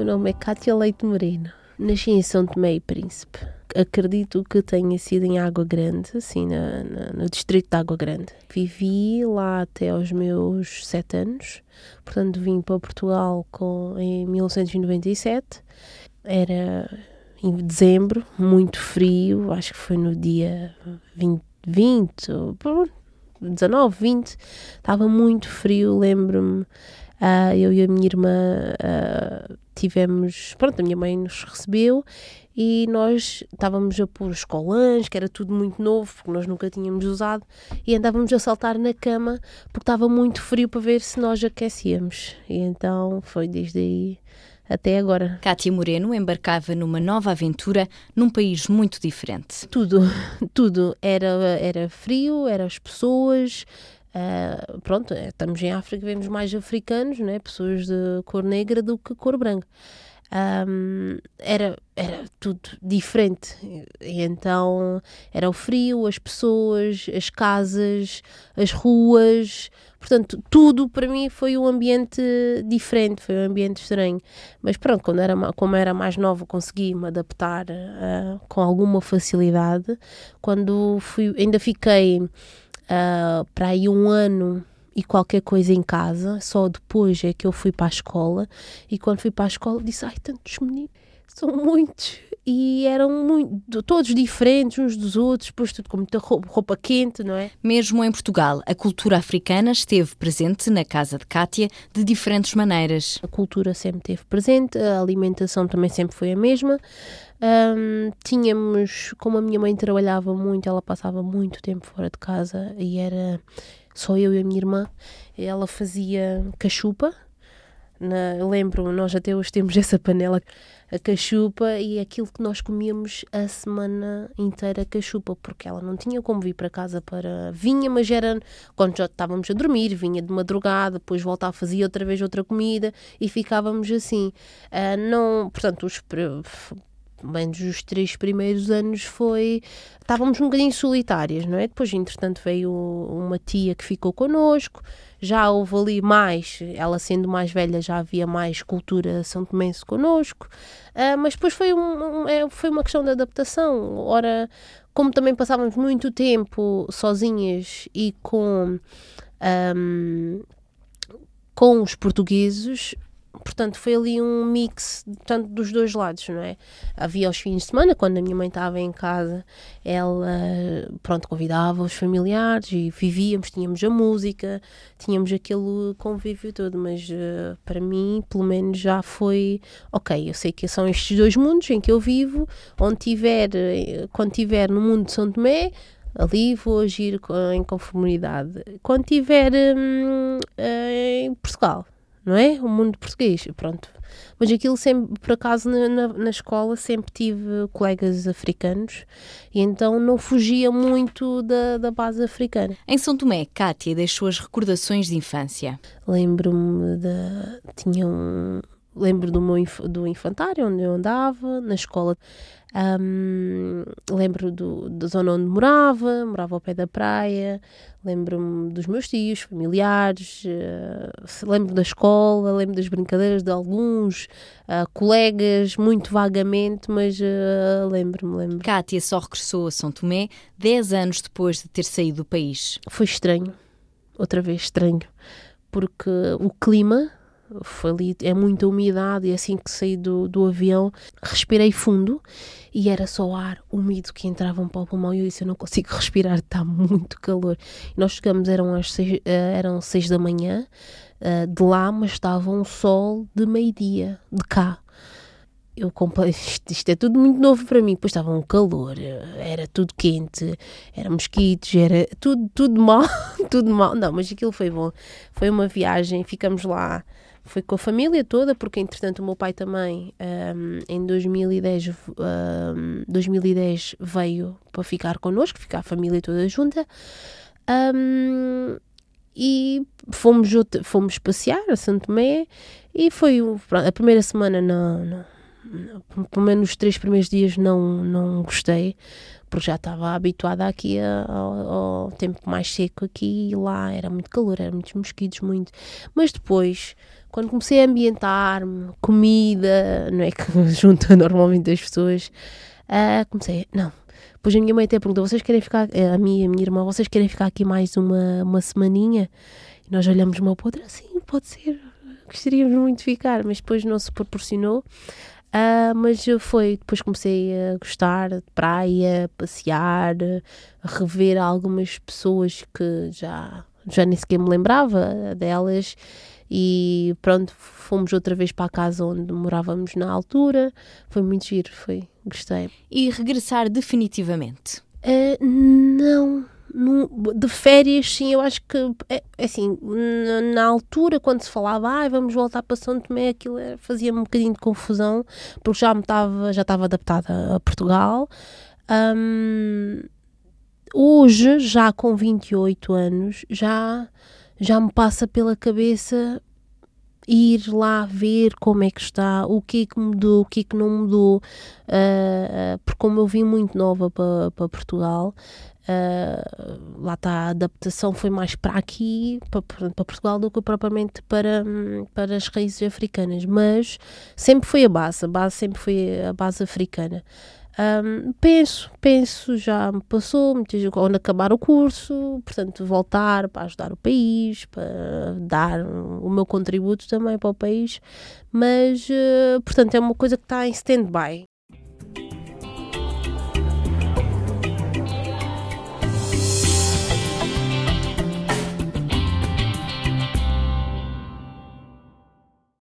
meu nome é Cátia Leite Moreno. Nasci em São Tomé e Príncipe. Acredito que tenha sido em Água Grande, assim, na, na, no distrito de Água Grande. Vivi lá até aos meus sete anos, portanto vim para Portugal com, em 1997. Era em dezembro, muito frio, acho que foi no dia 20, 20 19, 20, estava muito frio, lembro-me Uh, eu e a minha irmã uh, tivemos. Pronto, a minha mãe nos recebeu e nós estávamos a pôr os colãs, que era tudo muito novo, porque nós nunca tínhamos usado, e andávamos a saltar na cama porque estava muito frio para ver se nós aquecíamos. E então foi desde aí até agora. Cátia Moreno embarcava numa nova aventura num país muito diferente. Tudo, tudo. Era, era frio, eram as pessoas, Uh, pronto, é, estamos em África, vemos mais africanos, né, pessoas de cor negra do que cor branca. Um, era, era tudo diferente. E então era o frio, as pessoas, as casas, as ruas, portanto, tudo para mim foi um ambiente diferente, foi um ambiente estranho. Mas pronto, quando era, como era mais nova, consegui me adaptar uh, com alguma facilidade. Quando fui, ainda fiquei uh, para aí um ano e qualquer coisa em casa, só depois é que eu fui para a escola. E quando fui para a escola disse, ai, tantos meninos, são muitos e eram muito, todos diferentes uns dos outros, depois tudo com muita roupa, roupa, quente, não é? Mesmo em Portugal, a cultura africana esteve presente na casa de Cátia de diferentes maneiras. A cultura sempre esteve presente, a alimentação também sempre foi a mesma. Um, tínhamos, como a minha mãe trabalhava muito, ela passava muito tempo fora de casa e era só eu e a minha irmã. Ela fazia cachupa. Na, lembro, nós até hoje temos essa panela, a cachupa, e é aquilo que nós comíamos a semana inteira, cachupa, porque ela não tinha como vir para casa para. Vinha, mas era quando já estávamos a dormir, vinha de madrugada, depois voltava, fazia outra vez outra comida e ficávamos assim. Uh, não, portanto, os menos os três primeiros anos foi estávamos um bocadinho solitárias, não é? Depois, entretanto, veio uma tia que ficou connosco, já houve ali mais, ela sendo mais velha, já havia mais cultura são tomense connosco, uh, mas depois foi, um, um, é, foi uma questão de adaptação. Ora, como também passávamos muito tempo sozinhas e com. Um, com os portugueses, portanto foi ali um mix tanto dos dois lados, não é? Havia os fins de semana, quando a minha mãe estava em casa, ela, pronto, convidava os familiares e vivíamos, tínhamos a música, tínhamos aquele convívio todo, mas uh, para mim, pelo menos já foi, ok, eu sei que são estes dois mundos em que eu vivo, onde tiver, eh, quando tiver no mundo de São Tomé, ali vou agir em conformidade. Quando tiver hum, eh, em Portugal, não é? O mundo português, pronto. Mas aquilo sempre, por acaso, na, na, na, escola sempre tive colegas africanos e então não fugia muito da, da base africana. Em São Tomé, Cátia deixou as recordações de infância. Lembro-me de. Tinha um. Lembro do meu do infantário onde eu andava, na escola um, lembro do, da zona onde morava, morava ao pé da praia, lembro-me dos meus tios, familiares, uh, lembro da escola, lembro das brincadeiras de alguns uh, colegas, muito vagamente, mas uh, lembro-me, lembro. Kátia só regressou a São Tomé 10 anos depois de ter saído do país. Foi estranho, outra vez estranho, porque o clima foi é muita umidade e assim que saí do, do avião respirei fundo e era só ar úmido que entrava para o pulmão e eu disse, eu não consigo respirar, está muito calor. E nós chegamos, eram as seis, uh, eram seis da manhã uh, de lá, mas estava um sol de meio-dia, de cá. Eu comprei, isto, isto é tudo muito novo para mim, depois estava um calor, era tudo quente, era mosquitos, era tudo, tudo mal, tudo mal. Não, mas aquilo foi bom. Foi uma viagem, ficamos lá foi com a família toda, porque entretanto o meu pai também um, em 2010, um, 2010 veio para ficar connosco, ficar a família toda junta. Um, e fomos, fomos passear a Santo Tomé e foi a primeira semana não, não, pelo menos os três primeiros dias não, não gostei porque já estava habituada aqui ao, ao, tempo mais seco aqui e lá era muito calor, eram muitos mosquitos, muito. Mas depois quando comecei a ambientar-me, comida, não é que junta normalmente as pessoas, uh, comecei, não. Depois a minha mãe até perguntou: vocês querem ficar, a minha, a minha irmã, vocês querem ficar aqui mais uma, uma semaninha? E nós olhamos uma para outra, sim, pode ser, gostaríamos muito de ficar, mas depois não se proporcionou. Uh, mas foi, depois comecei a gostar de praia, passear, rever algumas pessoas que já, já nem sequer me lembrava delas e pronto, fomos outra vez para a casa onde morávamos na altura, foi muito giro, foi, gostei. E regressar definitivamente? Uh, não, de férias, sim, eu acho que é, é assim, na, na, altura, quando se falava, ah, vamos voltar para São Tomé, aquilo fazia-me um bocadinho de confusão, porque já me estava, já estava adaptada a Portugal. Um, hoje, já com 28 anos, já, já me passa pela cabeça ir lá ver como é que está, o que é que mudou, o que é que não mudou, uh, porque como eu vim muito nova para, para Portugal, Uh, lá está, a adaptação foi mais para aqui, para, para, Portugal, do que propriamente para, para as raízes africanas, mas sempre foi a base, a base sempre foi a base africana. Um, penso, penso, já me passou, quando acabar o curso, portanto, voltar para ajudar o país, para dar o meu contributo também para o país, mas, uh, portanto, é uma coisa que está em stand-by.